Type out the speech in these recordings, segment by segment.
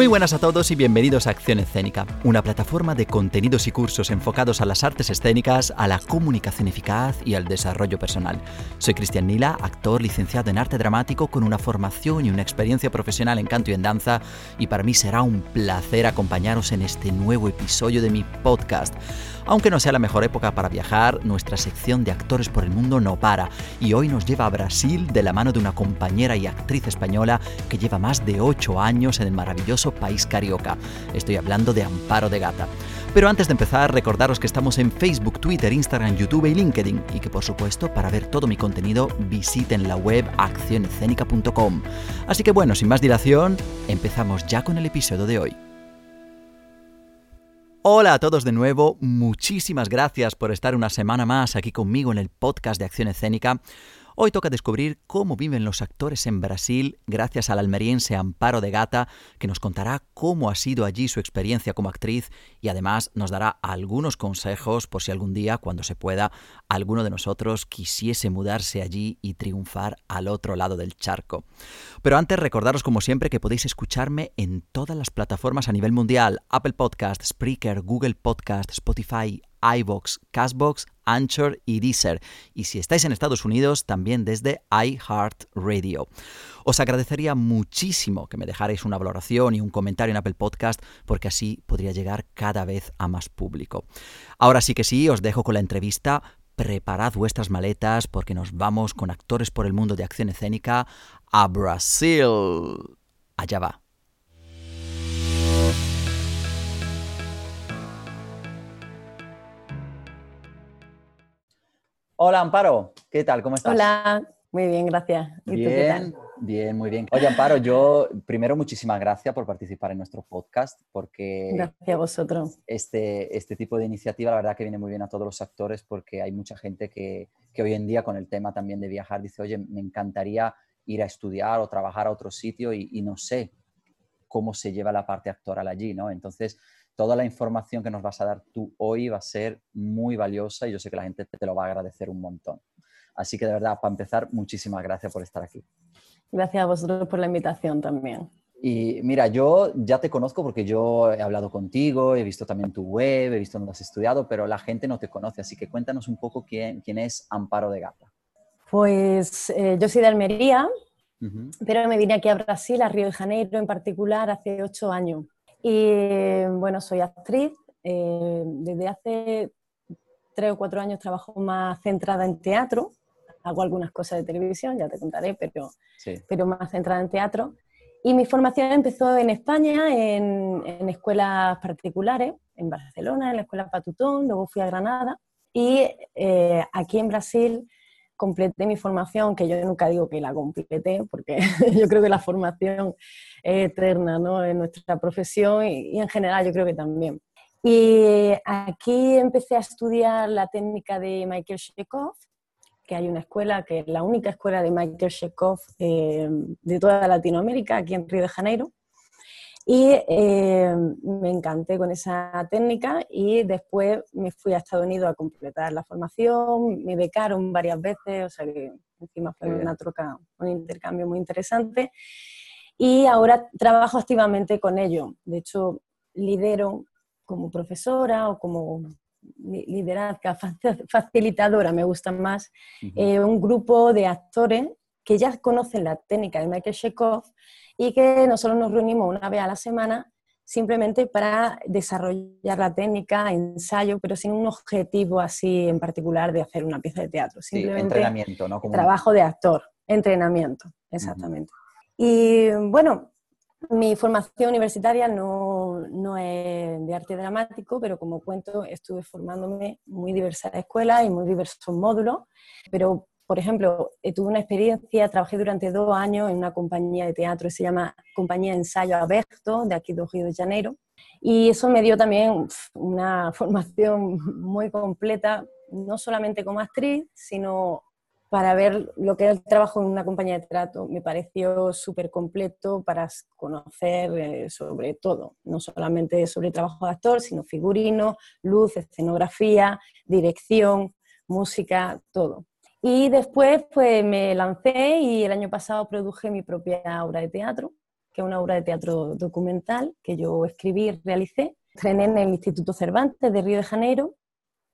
Muy buenas a todos y bienvenidos a Acción Escénica, una plataforma de contenidos y cursos enfocados a las artes escénicas, a la comunicación eficaz y al desarrollo personal. Soy Cristian Nila, actor licenciado en arte dramático con una formación y una experiencia profesional en canto y en danza, y para mí será un placer acompañaros en este nuevo episodio de mi podcast. Aunque no sea la mejor época para viajar, nuestra sección de actores por el mundo no para y hoy nos lleva a Brasil de la mano de una compañera y actriz española que lleva más de 8 años en el maravilloso país carioca. Estoy hablando de Amparo de Gata. Pero antes de empezar, recordaros que estamos en Facebook, Twitter, Instagram, YouTube y LinkedIn y que por supuesto para ver todo mi contenido visiten la web accionescénica.com. Así que bueno, sin más dilación, empezamos ya con el episodio de hoy. Hola a todos de nuevo, muchísimas gracias por estar una semana más aquí conmigo en el podcast de Acción Escénica. Hoy toca descubrir cómo viven los actores en Brasil gracias al almeriense Amparo de Gata, que nos contará cómo ha sido allí su experiencia como actriz y además nos dará algunos consejos por si algún día, cuando se pueda, alguno de nosotros quisiese mudarse allí y triunfar al otro lado del charco. Pero antes recordaros como siempre que podéis escucharme en todas las plataformas a nivel mundial, Apple Podcast, Spreaker, Google Podcast, Spotify, iBox, Castbox, Anchor y Deezer. Y si estáis en Estados Unidos, también desde iHeartRadio. Os agradecería muchísimo que me dejarais una valoración y un comentario en Apple Podcast, porque así podría llegar cada vez a más público. Ahora sí que sí, os dejo con la entrevista. Preparad vuestras maletas porque nos vamos con actores por el mundo de acción escénica a Brasil. Allá va. Hola Amparo, ¿qué tal? ¿Cómo estás? Hola, muy bien, gracias. ¿Y bien, tú qué tal? bien, muy bien. Oye Amparo, yo primero muchísimas gracias por participar en nuestro podcast porque... Gracias a vosotros. Este, este tipo de iniciativa la verdad que viene muy bien a todos los actores porque hay mucha gente que, que hoy en día con el tema también de viajar dice, oye, me encantaría ir a estudiar o trabajar a otro sitio y, y no sé cómo se lleva la parte actoral allí, ¿no? Entonces toda la información que nos vas a dar tú hoy va a ser muy valiosa y yo sé que la gente te lo va a agradecer un montón. Así que de verdad, para empezar, muchísimas gracias por estar aquí. Gracias a vosotros por la invitación también. Y mira, yo ya te conozco porque yo he hablado contigo, he visto también tu web, he visto dónde has estudiado, pero la gente no te conoce, así que cuéntanos un poco quién, quién es Amparo de Gata. Pues eh, yo soy de Almería, pero me vine aquí a Brasil, a Río de Janeiro en particular, hace ocho años. Y bueno, soy actriz. Eh, desde hace tres o cuatro años trabajo más centrada en teatro. Hago algunas cosas de televisión, ya te contaré, pero, pero más centrada en teatro. Y mi formación empezó en España, en, en, escuelas particulares, en Barcelona, en la escuela Patutón, luego fui a Granada. Y eh, aquí en Brasil completé mi formación, que yo nunca digo que la completé, porque yo creo que la formación es eterna ¿no? en nuestra profesión y, en general yo creo que también. Y aquí empecé a estudiar la técnica de Michael Chekhov, que hay una escuela, que es la única escuela de Michael Chekhov eh, de toda Latinoamérica, aquí en Río de Janeiro. Y eh, me encanté con esa técnica y después me fui a Estados Unidos a completar la formación, me becaron varias veces, o sea que encima fue una troca, un intercambio muy interesante. Y ahora trabajo activamente con ello. De hecho, lidero como profesora o como liderazga facilitadora, me gusta más, eh, un grupo de actores que ya conocen la técnica de Michael Chekhov y que nosotros nos reunimos una vez a la semana simplemente para desarrollar la técnica, ensayo, pero sin un objetivo así en particular de hacer una pieza de teatro. Simplemente entrenamiento, ¿no? Trabajo de actor, entrenamiento, exactamente. Y bueno, mi formación universitaria no, no, es de arte dramático, pero como cuento, estuve formándome muy diversas escuelas y muy diversos módulos, pero por ejemplo, eh, tuve una experiencia, trabajé durante dos años en una compañía de teatro se llama Compañía Ensayo Aberto, de aquí de Río de Janeiro, y eso me dio también una formación muy completa, no solamente como actriz, sino para ver lo que era el trabajo en una compañía de teatro. Me pareció súper completo para conocer eh, sobre todo, no solamente sobre trabajo de actor, sino figurino, luz, escenografía, dirección, música, todo. Y después pues me lancé y el año pasado produje mi propia obra de teatro, que es una obra de teatro documental que yo escribí y realicé. Estrené en el Instituto Cervantes de Río de Janeiro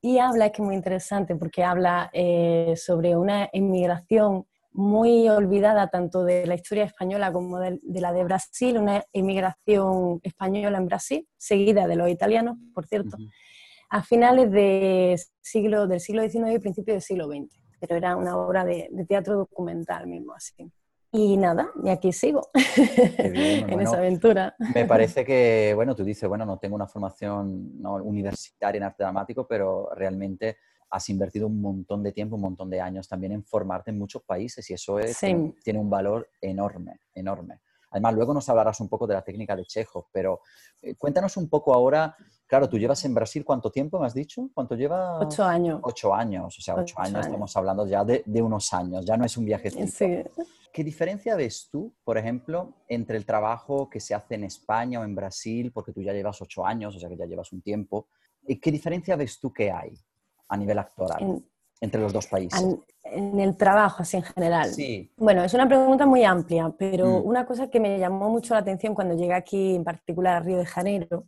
y habla, es que es muy interesante porque habla eh, sobre una inmigración muy olvidada tanto de la historia española como de, la de Brasil, una inmigración española en Brasil, seguida de los italianos, por cierto, a finales de siglo, del siglo XIX y principios del siglo XX. Pero era una obra de, teatro documental mismo así. Y nada, y aquí sigo en esa aventura. Me parece que, bueno, tú dices, bueno, no tengo una formación universitaria en arte dramático, pero realmente has invertido un montón de tiempo, un montón de años también en formarte en muchos países y eso es, tiene, un valor enorme, enorme. Además, luego nos hablarás un poco de la técnica de Chejo, pero eh, cuéntanos un poco ahora, claro, tú llevas en Brasil cuánto tiempo, me has dicho? ¿Cuánto llevas? Ocho años. Ocho años, o sea, ocho, años, estamos hablando ya de, de, unos años, ya no es un viaje. Sí. ¿Qué diferencia ves tú, por ejemplo, entre el trabajo que se hace en España o en Brasil, porque tú ya llevas ocho años, o sea que ya llevas un tiempo, y qué diferencia ves tú que hay? a nivel actoral entre los dos países? En, el trabajo, así en general. Sí. Bueno, es una pregunta muy amplia, pero mm. una cosa que me llamó mucho la atención cuando llegué aquí, en particular a Río de Janeiro,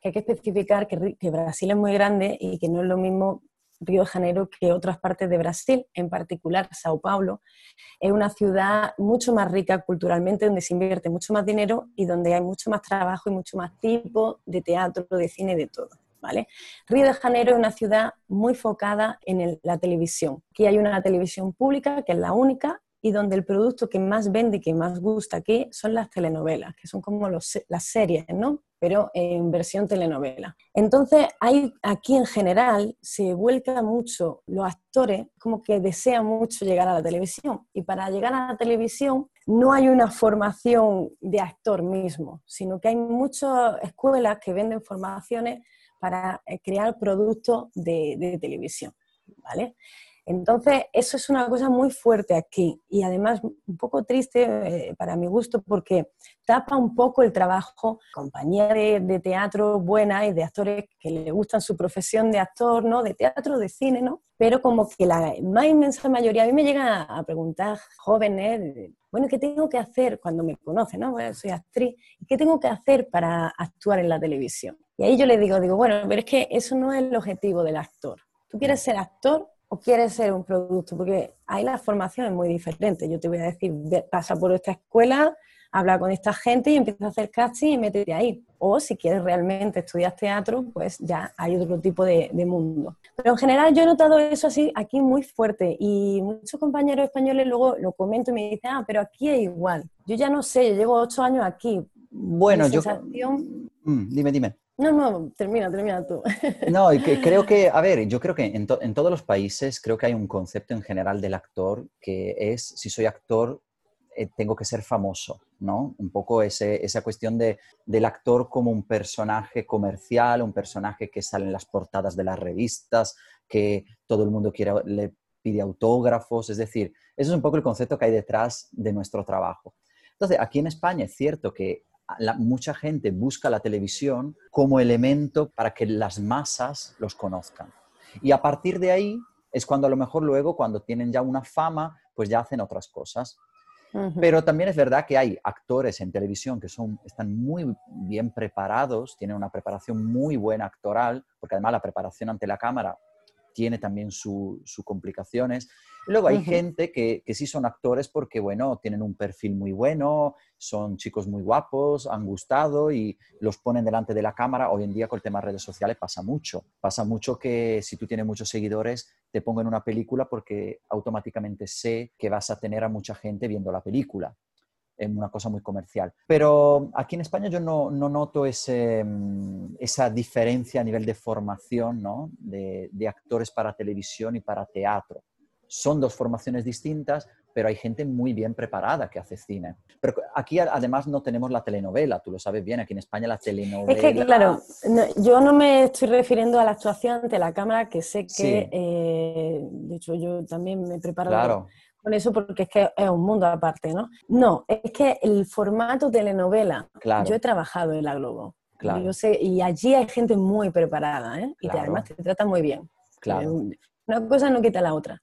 que hay que especificar que, que Brasil es muy grande y que no es lo mismo Río de Janeiro que otras partes de Brasil, en particular Sao Paulo, es una ciudad mucho más rica culturalmente, donde se invierte mucho más dinero y donde hay mucho más trabajo y mucho más tipo de teatro, de cine, de todo. Río de Janeiro es una ciudad muy focada en la televisión. Aquí hay una televisión pública, que es la única, y donde el producto que más vende y que más gusta aquí son las telenovelas, que son como las series, ¿no? Pero en versión telenovela. Entonces, hay, aquí en general se vuelca mucho, los actores como que desean mucho llegar a la televisión. Y para llegar a la televisión no hay una formación de actor mismo, sino que hay muchas escuelas que venden formaciones para eh, crear productos de, televisión, ¿vale? Entonces, eso es una cosa muy fuerte aquí y además un poco triste eh, para mi gusto porque tapa un poco el trabajo, compañía de, teatro buena y de actores que le gustan su profesión de actor, ¿no? De teatro, de cine, ¿no? Pero como que la más inmensa mayoría, a mí me llegan a, preguntar jóvenes, bueno, ¿qué tengo que hacer cuando me conocen, ¿no? soy actriz, ¿qué tengo que hacer para actuar en la televisión? Y ahí yo le digo, digo, bueno, pero es que eso no es el objetivo del actor. ¿Tú quieres ser actor o quieres ser un producto? Porque ahí la formación es muy diferente. Yo te voy a decir, pasa por esta escuela, habla con esta gente y empieza a hacer casting y métete ahí. O si quieres realmente estudiar teatro, pues ya hay otro tipo de, mundo. Pero en general yo he notado eso así aquí muy fuerte y muchos compañeros españoles luego lo comento y me dicen, ah, pero aquí es igual. Yo ya no sé, yo llevo ocho años aquí. Bueno, yo... Mm, dime, dime. No, no, termina, termina tú. No, creo que, a ver, yo creo que en, todos los países creo que hay un concepto en general del actor que es, si soy actor, eh, tengo que ser famoso, ¿no? Un poco ese, esa cuestión de, del actor como un personaje comercial, un personaje que sale en las portadas de las revistas, que todo el mundo quiere, le pide autógrafos, es decir, eso es un poco el concepto que hay detrás de nuestro trabajo. Entonces, aquí en España es cierto que mucha gente busca la televisión como elemento para que las masas los conozcan. Y a partir de ahí es cuando a lo mejor luego, cuando tienen ya una fama, pues ya hacen otras cosas. Pero también es verdad que hay actores en televisión que son, están muy bien preparados, tienen una preparación muy buena actoral, porque además la preparación ante la cámara tiene también sus complicaciones. Luego hay gente que, que, sí son actores porque, bueno, tienen un perfil muy bueno, son chicos muy guapos, han gustado y los ponen delante de la cámara. Hoy en día con el tema de redes sociales pasa mucho. Pasa mucho que si tú tienes muchos seguidores, te pongan una película porque automáticamente sé que vas a tener a mucha gente viendo la película en una cosa muy comercial. Pero aquí en España yo no, no noto ese, mm, esa diferencia a nivel de formación ¿no? de, de, actores para televisión y para teatro. Son dos formaciones distintas, pero hay gente muy bien preparada que hace cine. Pero aquí además no tenemos la telenovela, tú lo sabes bien, aquí en España la telenovela... Es que claro, yo no me estoy refiriendo a la actuación ante la cámara, que sé que, eh, de hecho yo también me preparo claro con eso porque es que es un mundo aparte, ¿no? No, es que el formato telenovela, yo he trabajado en la Globo. Claro. Yo sé, y allí hay gente muy preparada, ¿eh? Y además te trata muy bien. Claro. Una cosa no quita la otra.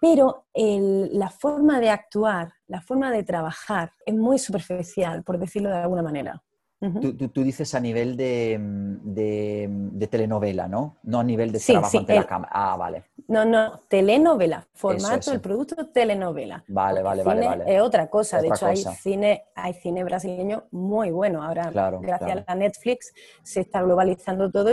pero la forma de actuar, la forma de trabajar es muy superficial, por decirlo de alguna manera tú, dices a nivel de, de, telenovela, ¿no? No a nivel de trabajo ante la cámara. Ah, vale. No, no, telenovela, formato del producto telenovela. Vale, vale, vale, vale. Es otra cosa, de hecho hay cine, hay cine brasileño muy bueno. Ahora, gracias a Netflix, se está globalizando todo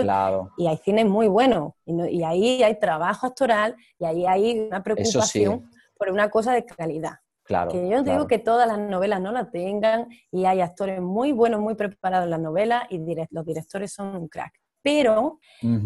y hay cine muy bueno. Y, ahí hay trabajo actoral y ahí hay una preocupación por una cosa de calidad. Claro, que yo digo que todas las novelas no la tengan y hay actores muy buenos, muy preparados en las novelas y los directores son un crack pero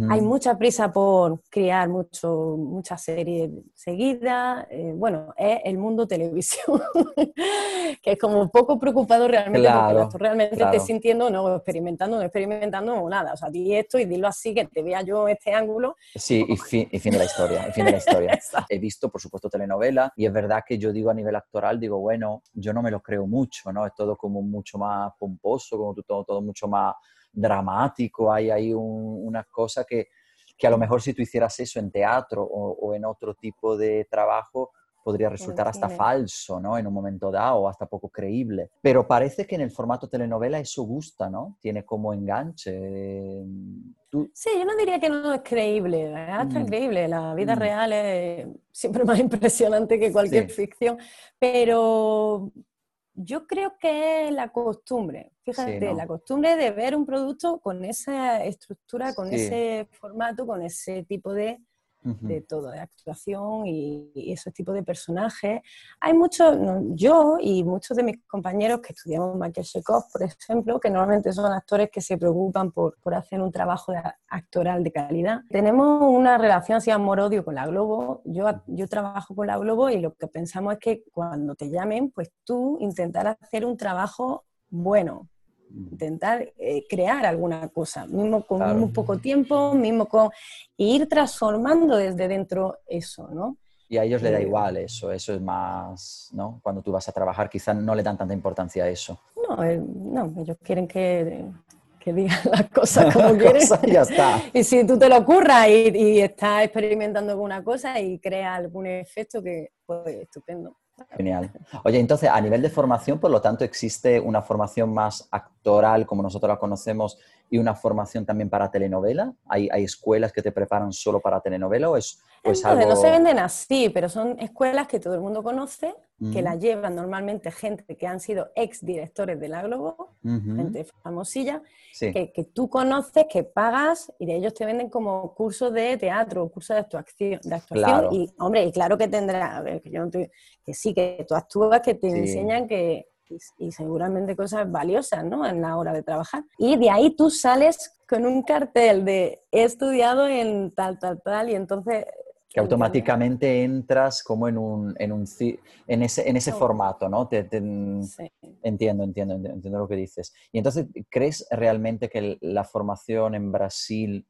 hay mucha prisa por crear mucho, muchas series seguidas. Eh, bueno, es el mundo televisión, que es como poco preocupado realmente porque tú realmente estés sintiendo, no experimentando, no experimentando nada. O sea, di esto y dilo así, que te vea yo este ángulo. Sí, y fin, y fin de la historia. Y fin de la historia. He visto, por supuesto, telenovela y es verdad que yo digo a nivel actoral, digo, bueno, yo no me lo creo mucho, ¿no? Es todo como mucho más pomposo, como todo, todo mucho más dramático, hay ahí una cosa que, a lo mejor si tú hicieras eso en teatro o, en otro tipo de trabajo, podría resultar hasta falso, ¿no? En un momento dado, o hasta poco creíble. Pero parece que en el formato telenovela eso gusta, ¿no? Tiene como enganche. Sí, yo no diría que no es creíble, es mm. increíble. La vida mm. real es siempre más impresionante que cualquier ficción, pero yo creo que es la costumbre, fíjate, la costumbre de ver un producto con esa estructura, con ese formato, con ese tipo de de todo, de actuación y, esos tipos de personajes. Hay muchos, yo y muchos de mis compañeros que estudiamos Michael Chekhov, por ejemplo, que normalmente son actores que se preocupan por, por hacer un trabajo actoral de calidad. Tenemos una relación así amor-odio con la Globo. Yo, yo trabajo con la Globo y lo que pensamos es que cuando te llamen, pues tú intentar hacer un trabajo bueno, intentar eh, crear alguna cosa, mismo con un poco tiempo, mismo con ir transformando desde dentro eso, ¿no? Y a ellos les da eh, igual eso, eso es más, ¿no? Cuando tú vas a trabajar quizás no le dan tanta importancia a eso. No, eh, no ellos quieren que, que digan las cosas como quieren. y ya está. y si tú te lo ocurras y, y estás experimentando alguna cosa y creas algún efecto que, pues, estupendo. Genial. Oye, entonces, a nivel de formación, por lo tanto, ¿existe una formación más actoral, como nosotros la conocemos, y una formación también para telenovela? ¿Hay, hay escuelas que te preparan solo para telenovela o es, pues No se venden así, pero son escuelas que todo el mundo conoce, que la llevan normalmente gente que han sido ex directores de la Globo, gente famosilla, que, que, tú conoces, que pagas y de ellos te venden como cursos de teatro, cursos de actuación. De actuación Y, hombre, y claro que tendrá, que, yo que sí, que tú actúas, que te enseñan que, y, seguramente cosas valiosas ¿no? en la hora de trabajar. Y de ahí tú sales con un cartel de he estudiado en tal, tal, tal, y entonces... Que automáticamente entras como en, un, en, un, en ese, en ese formato, ¿no? Te, Entiendo, entiendo, entiendo lo que dices. Y entonces, ¿crees realmente que la formación en Brasil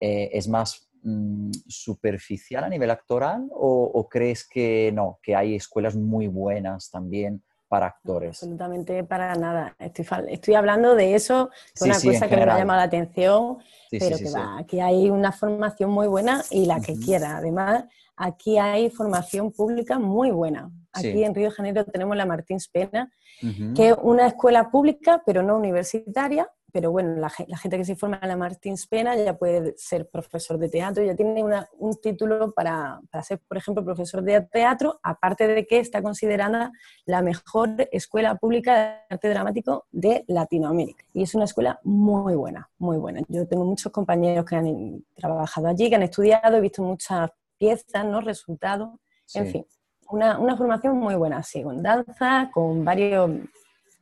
eh, es más mm, superficial a nivel actoral o, o, crees que no, que hay escuelas muy buenas también para actores. Absolutamente para nada. Estoy, estoy hablando de eso, es una cosa que me ha llamado la atención, pero que va, aquí hay una formación muy buena y la que quiera. Además, aquí hay formación pública muy buena. Aquí en Río de Janeiro tenemos la Martín Spena, que es una escuela pública, pero no universitaria, pero bueno, la, gente que se forma en la Martins Pena ya puede ser profesor de teatro, ya tiene un título para, ser, por ejemplo, profesor de teatro, aparte de que está considerada la mejor escuela pública de arte dramático de Latinoamérica. Y es una escuela muy buena, muy buena. Yo tengo muchos compañeros que han trabajado allí, que han estudiado, he visto muchas piezas, ¿no? resultados, en fin. Una, una formación muy buena, sí, con danza, con varios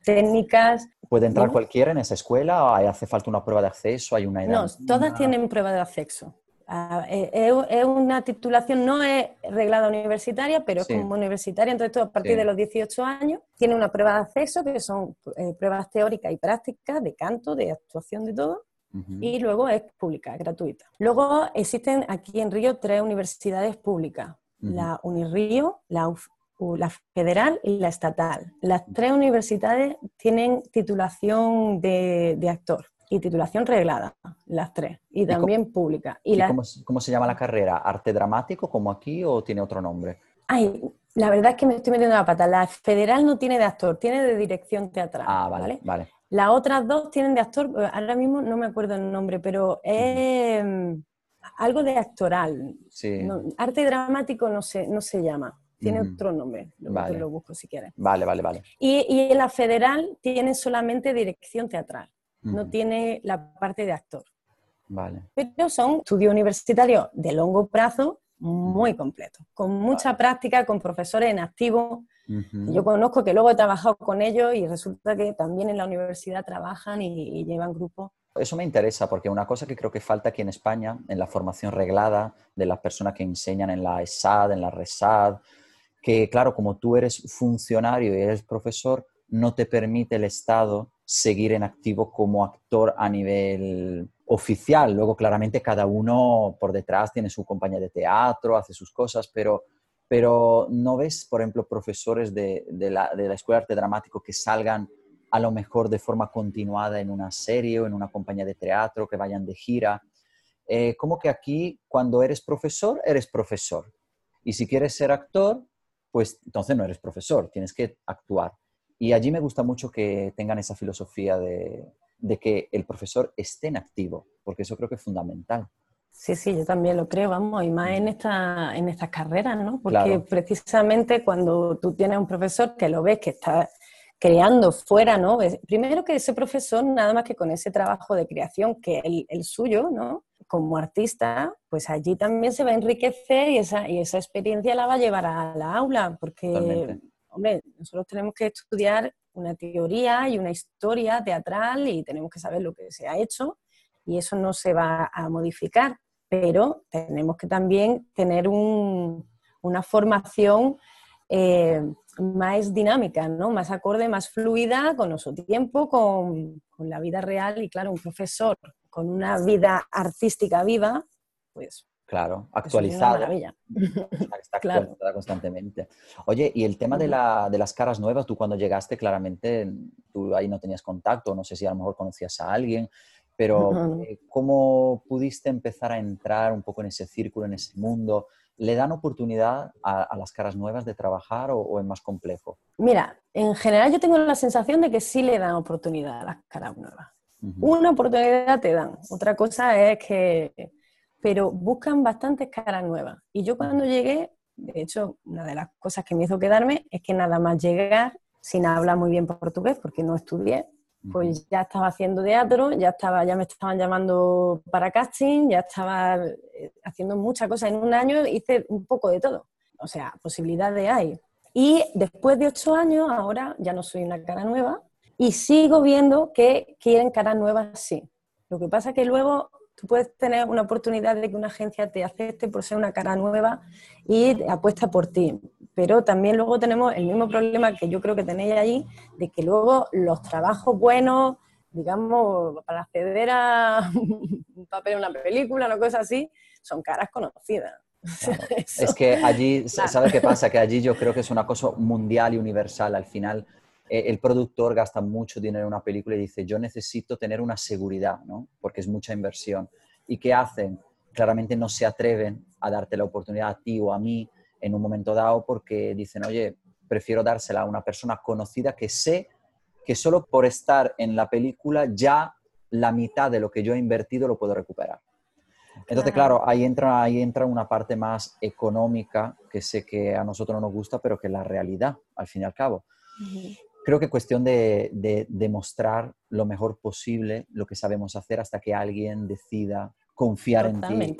técnicas. ¿Puede entrar cualquiera en esa escuela o hace falta una prueba de acceso? ¿Hay una No, todas tienen prueba de acceso. Ah, eh, es una titulación, no es reglada universitaria, pero es como universitaria, entonces todo a partir de los 18 años tiene una prueba de acceso, que son eh, pruebas teóricas y prácticas de canto, de actuación, de todo, y luego es pública, gratuita. Luego existen aquí en Río tres universidades públicas, la Unirrío, la la federal y la estatal. Las tres universidades tienen titulación de, actor y titulación reglada, las tres, y también pública. Y, cómo, se llama la carrera? ¿Arte dramático como aquí o tiene otro nombre? Ay, la verdad es que me estoy metiendo la pata. La federal no tiene de actor, tiene de dirección teatral. Ah, vale, vale. Las otras dos tienen de actor, eh, ahora mismo no me acuerdo el nombre, pero es mm, algo de actoral. Sí. arte dramático no se, no se llama, tiene otro nombre, lo, vale. lo busco si quieres. Vale, vale, vale. Y, y en la federal tiene solamente dirección teatral, no tiene la parte de actor. Vale. Pero son estudios universitarios de largo plazo muy completos, con mucha práctica, con profesores en activo yo conozco que luego he trabajado con ellos y resulta que también en la universidad trabajan y, llevan grupos. Eso me interesa porque una cosa que creo que falta aquí en España, en la formación reglada de las personas que enseñan en la ESAD, en la RESAD, que claro, como tú eres funcionario y eres profesor, no te permite el Estado seguir en activo como actor a nivel oficial. Luego, claramente, cada uno por detrás tiene su compañía de teatro, hace sus cosas, pero pero no ves, por ejemplo, profesores de, la, Escuela de Arte Dramático que salgan a lo mejor de forma continuada en una serie o en una compañía de teatro, que vayan de gira. Eh, como que aquí, cuando eres profesor, eres profesor. Y si quieres ser actor, pues entonces no eres profesor, tienes que actuar. Y allí me gusta mucho que tengan esa filosofía de que el profesor esté en activo, porque eso creo que es fundamental. Sí, sí, yo también lo creo, vamos, y más en, esta, en estas carreras, ¿no? Porque precisamente cuando tú tienes un profesor que lo ves que está creando fuera, ¿no? Primero que ese profesor, nada más que con ese trabajo de creación que el, el suyo, ¿no? Como artista, pues allí también se va a enriquecer y esa, y esa experiencia la va a llevar a la aula, porque, hombre, nosotros tenemos que estudiar una teoría y una historia teatral y tenemos que saber lo que se ha hecho y eso no se va a modificar pero tenemos que también tener una formación eh, más dinámica, ¿no? más acorde, más fluida con nuestro tiempo, con, la vida real y claro, un profesor con una vida artística viva, pues... Claro, actualizada. Está actualizada constantemente. Oye, y el tema de, de, las caras nuevas, tú cuando llegaste claramente, tú ahí no tenías contacto, no sé si a lo mejor conocías a alguien, pero eh, ¿cómo pudiste empezar a entrar un poco en ese círculo, en ese mundo? ¿Le dan oportunidad a, las caras nuevas de trabajar o, es más complejo? Mira, en general yo tengo la sensación de que sí le dan oportunidad a las caras nuevas. Una oportunidad te dan, otra cosa es que... Pero buscan bastantes caras nuevas. Y yo cuando llegué, de hecho, una de las cosas que me hizo quedarme es que nada más llegar, sin hablar muy bien portugués, porque no estudié, pues ya estaba haciendo teatro, ya, estaba, ya me estaban llamando para casting, ya estaba eh, haciendo muchas cosas. En un año hice un poco de todo. O sea, posibilidades hay. Y después de ocho años, ahora ya no soy una cara nueva y sigo viendo que quieren caras nuevas, sí. Lo que pasa es que luego tú puedes tener una oportunidad de que una agencia te acepte por ser una cara nueva y apuesta por ti pero también luego tenemos el mismo problema que yo creo que tenéis allí, de que luego los trabajos buenos, digamos, para acceder a un papel en una película, una cosa así, son caras conocidas. es que allí, ¿sabes qué pasa? Que allí yo creo que es una cosa mundial y universal. Al final, el productor gasta mucho dinero en una película y dice, yo necesito tener una seguridad, ¿no? Porque es mucha inversión. ¿Y qué hacen? Claramente no se atreven a darte la oportunidad a ti o a mí en un momento dado porque dicen, oye, prefiero dársela a una persona conocida que sé que solo por estar en la película ya la mitad de lo que yo he invertido lo puedo recuperar. Entonces, claro, ahí, entra, ahí entra una parte más económica que sé que a nosotros no nos gusta, pero que es la realidad, al fin y al cabo. Creo que es cuestión de, demostrar lo mejor posible lo que sabemos hacer hasta que alguien decida confiar en ti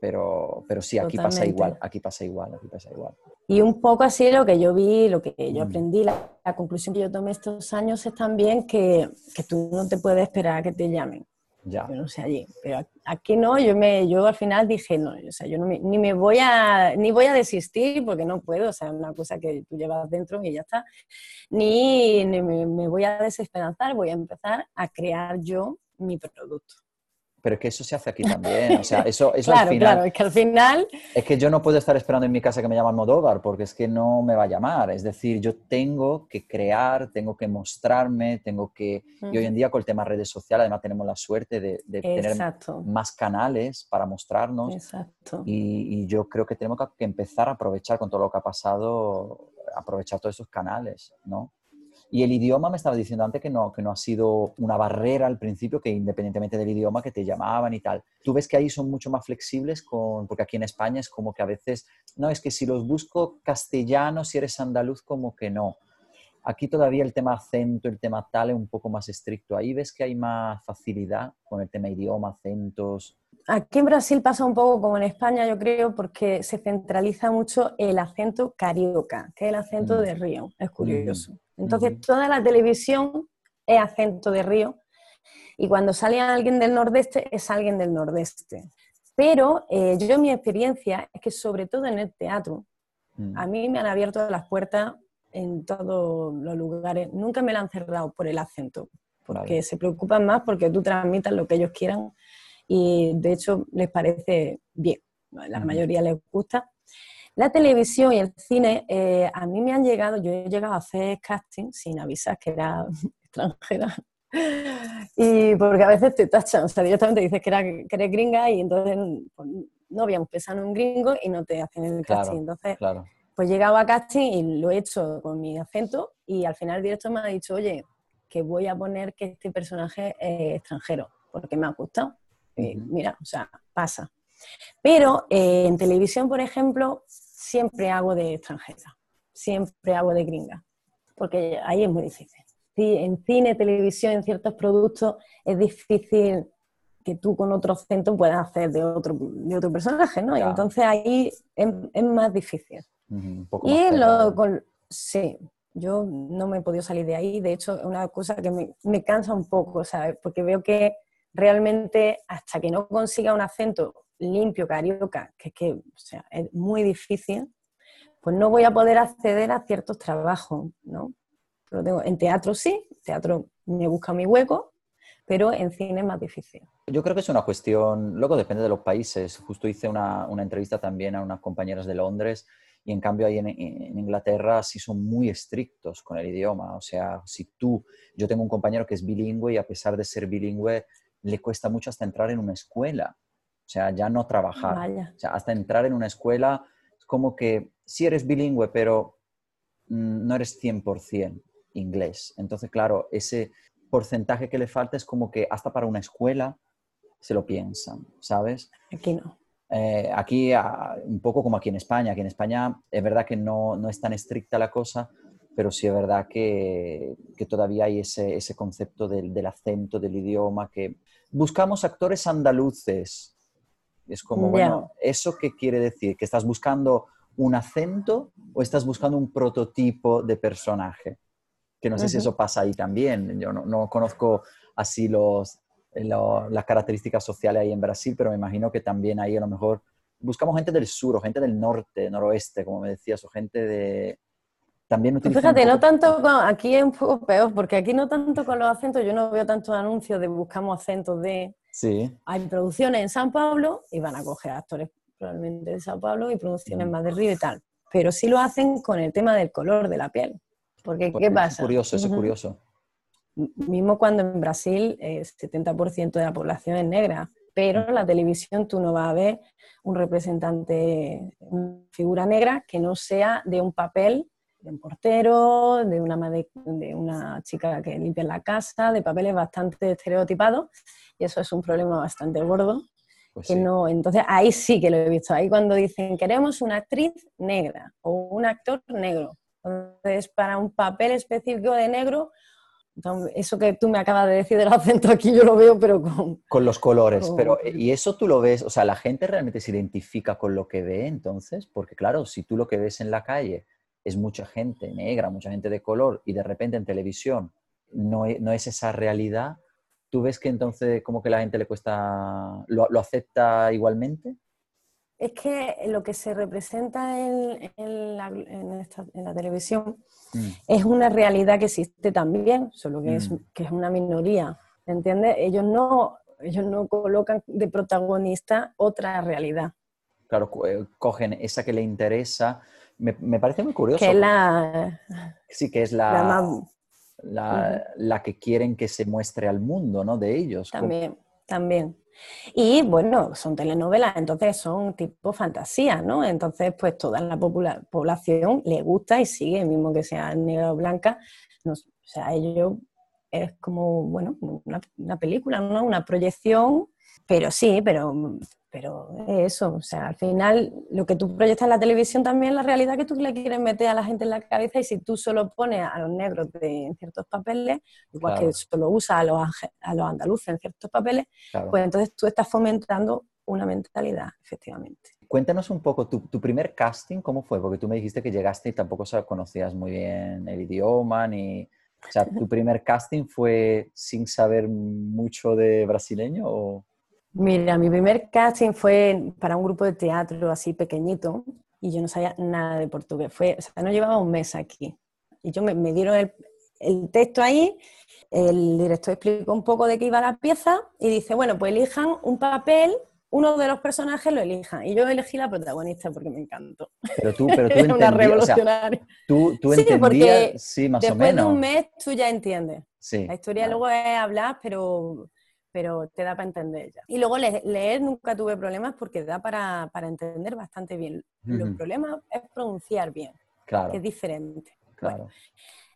pero, pero sí, aquí pasa igual, aquí pasa igual, aquí pasa igual. Y un poco así lo que yo vi, lo que yo mm. aprendí, la, conclusión que yo tomé estos años es también que, que, tú no te puedes esperar a que te llamen. Ya. Yo no sé allí, pero aquí no, yo, me, yo al final dije, no, o sea, yo no ni me voy a, ni voy a desistir porque no puedo, o sea, es una cosa que tú llevas dentro y ya está, ni, ni me, me voy a desesperanzar, voy a empezar a crear yo mi producto. Pero es que eso se hace aquí también. O sea, eso, eso claro, al final. Claro, es que al final. Es que yo no puedo estar esperando en mi casa que me llamen Modóvar, porque es que no me va a llamar. Es decir, yo tengo que crear, tengo que mostrarme, tengo que. Y hoy en día con el tema redes sociales, además tenemos la suerte de, tener más canales para mostrarnos. Exacto. Y, y, yo creo que tenemos que empezar a aprovechar con todo lo que ha pasado, aprovechar todos esos canales, ¿no? Y el idioma, me estaba diciendo antes que no, que no ha sido una barrera al principio, que independientemente del idioma, que te llamaban y tal. ¿Tú ves que ahí son mucho más flexibles? Con, porque aquí en España es como que a veces, no, es que si los busco castellano, si eres andaluz, como que no. Aquí todavía el tema acento, el tema tal es un poco más estricto. Ahí ves que hay más facilidad con el tema idioma, acentos. Aquí en Brasil pasa un poco como en España, yo creo, porque se centraliza mucho el acento carioca, que es el acento mm. de Río. Es curioso. Mm. Entonces, toda la televisión es acento de Río y cuando sale alguien del nordeste es alguien del nordeste. Pero eh, yo mi experiencia es que sobre todo en el teatro, mm. a mí me han abierto las puertas en todos los lugares. Nunca me la han cerrado por el acento, porque se preocupan más porque tú transmitas lo que ellos quieran y de hecho les parece bien. La mayoría les gusta. La televisión y el cine, eh, a mí me han llegado, yo he llegado a hacer casting sin avisar que era extranjera. Y porque a veces te tachan, o sea, directamente dices que, era, que eres gringa y entonces pues, no habíamos pensado en un gringo y no te hacen el casting. Entonces, claro pues he llegado a casting y lo he hecho con mi acento y al final el director me ha dicho, oye, que voy a poner que este personaje es extranjero, porque me ha gustado. Y mira, o sea, pasa. Pero eh, en televisión, por ejemplo, siempre hago de extranjera, siempre hago de gringa, porque ahí es muy difícil. En cine, televisión, en ciertos productos es difícil que tú con otro acento puedas hacer de otro, de otro personaje, ¿no? Y entonces ahí es más difícil y lo, con, sí, yo no me he podido salir de ahí. De hecho, es una cosa que me, me, cansa un poco, ¿sabes? Porque veo que realmente hasta que no consiga un acento limpio, carioca, que es que es muy difícil, pues no voy a poder acceder a ciertos trabajos, ¿no? Lo tengo. En teatro sí, teatro me busca mi hueco, pero en cine es más difícil. Yo creo que es una cuestión, luego depende de los países. Justo hice una, una entrevista también a unas compañeras de Londres y en cambio ahí en, Inglaterra sí son muy estrictos con el idioma. O sea, si tú, yo tengo un compañero que es bilingüe y a pesar de ser bilingüe le cuesta mucho hasta entrar en una escuela. O sea, ya no trabajar. O sea, hasta entrar en una escuela es como que sí eres bilingüe, pero mm, no eres 100% inglés. Entonces, claro, ese porcentaje que le falta es como que hasta para una escuela se lo piensan, ¿sabes? Aquí no. Eh, aquí, un poco como aquí en España, aquí en España es verdad que no, no es tan estricta la cosa, pero sí es verdad que, que todavía hay ese, ese concepto del, del, acento, del idioma, que buscamos actores andaluces. Es como, bueno, ¿eso qué quiere decir? ¿Que estás buscando un acento o estás buscando un prototipo de personaje? Que no sé si eso pasa ahí también. Yo no, no conozco así los, las características sociales ahí en Brasil, pero me imagino que también ahí a lo mejor buscamos gente del sur o gente del norte, noroeste, como me decías, o gente de... También pues Fíjate, no tanto aquí es un poco peor, porque aquí no tanto con los acentos, yo no veo tantos anuncios de buscamos acentos de... Sí. Hay producciones en San Pablo y van a coger actores probablemente de San Pablo y producciones más de Río y tal, pero sí lo hacen con el tema del color de la piel. Porque, ¿qué pasa? Es curioso, es curioso mismo cuando en Brasil el 70% de la población es negra, pero en la televisión tú no vas a ver un representante, una figura negra que no sea de un papel de un portero, de una, de una chica que limpia la casa, de papeles bastante estereotipados, y eso es un problema bastante gordo. Pues que no, entonces ahí sí que lo he visto, ahí cuando dicen queremos una actriz negra o un actor negro. Entonces, para un papel específico de negro, eso que tú me acabas de decir del acento aquí yo lo veo, pero con... Con los colores, pero ¿y eso tú lo ves? O sea, ¿la gente realmente se identifica con lo que ve entonces? Porque claro, si tú lo que ves en la calle es mucha gente negra, mucha gente de color, y de repente en televisión no, e, no es esa realidad, ¿tú ves que entonces como que la gente le cuesta, lo, lo acepta igualmente? es que lo que se representa en, la, televisión mm. es una realidad que existe también, solo que, es, mm. que es una minoría, ¿entiendes? Ellos no, ellos no colocan de protagonista otra realidad. Claro, eh, cogen esa que le interesa. Me, parece muy curioso. Que la... Sí, que es la, la, que quieren que se muestre al mundo, ¿no? De ellos. También, también. Y bueno, son telenovelas, entonces son tipo fantasía, ¿no? Entonces, pues toda la población le gusta y sigue, mismo que sea negra o blanca. o sea, ellos es como, bueno, una, una película, ¿no? Una proyección, pero sí, pero pero eso, o sea, al final lo que tú proyectas en la televisión también es la realidad que tú le quieres meter a la gente en la cabeza y si tú solo pones a los negros de, en ciertos papeles, igual que solo usas a los, a los andaluces en ciertos papeles, pues entonces tú estás fomentando una mentalidad, efectivamente. Cuéntanos un poco, tu, tu, primer casting, ¿cómo fue? Porque tú me dijiste que llegaste y tampoco conocías muy bien el idioma, ni... O sea, ¿tu primer casting fue sin saber mucho de brasileño o...? Mira, mi primer casting fue para un grupo de teatro así pequeñito y yo no sabía nada de portugués. Fue, o sea, no llevaba un mes aquí. Y yo me, dieron el, el, texto ahí, el director explicó un poco de qué iba la pieza y dice, bueno, pues elijan un papel, uno de los personajes lo elijan. Y yo elegí la protagonista porque me encantó. Pero tú, pero tú entendías, una revolucionaria. tú, tú sí, entendías, sí, más o menos. Después de un mes tú ya entiendes. Sí, la historia luego es hablar, pero pero te da para entender ya. Y luego leer, nunca tuve problemas porque da para, entender bastante bien. El problema es pronunciar bien, claro. que es diferente. Claro.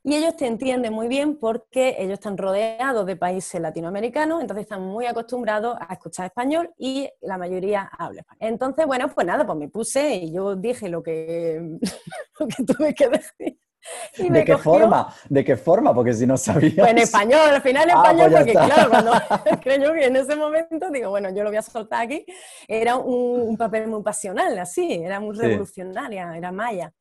Y ellos te entienden muy bien porque ellos están rodeados de países latinoamericanos, entonces están muy acostumbrados a escuchar español y la mayoría habla español. Entonces, bueno, pues nada, pues me puse y yo dije lo que, lo que tuve que decir. ¿De qué forma? ¿De qué forma? Porque si no sabía. Pues en español, al final en ah, español, pues porque claro, cuando creo que en ese momento digo, bueno, yo lo voy a soltar aquí, era un, papel muy pasional, así, era muy revolucionaria, era maya.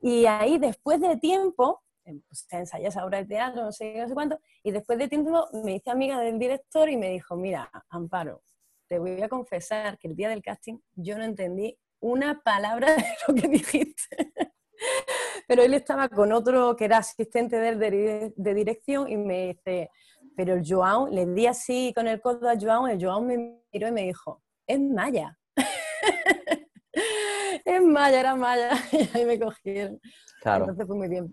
Y ahí, después de tiempo, pues ensayas obra de teatro, no sé, no sé cuánto, y después de tiempo me hice amiga del director y me dijo, mira, Amparo, te voy a confesar que el día del casting yo no entendí una palabra de lo que dijiste. Pero él estaba con otro que era asistente de, de dirección y me dice, pero el Joao, le di así con el codo a Joao, el Joao me miró y me dijo, es Maya. es Maya, era Maya. y ahí me cogieron. Claro. Entonces fue muy bien.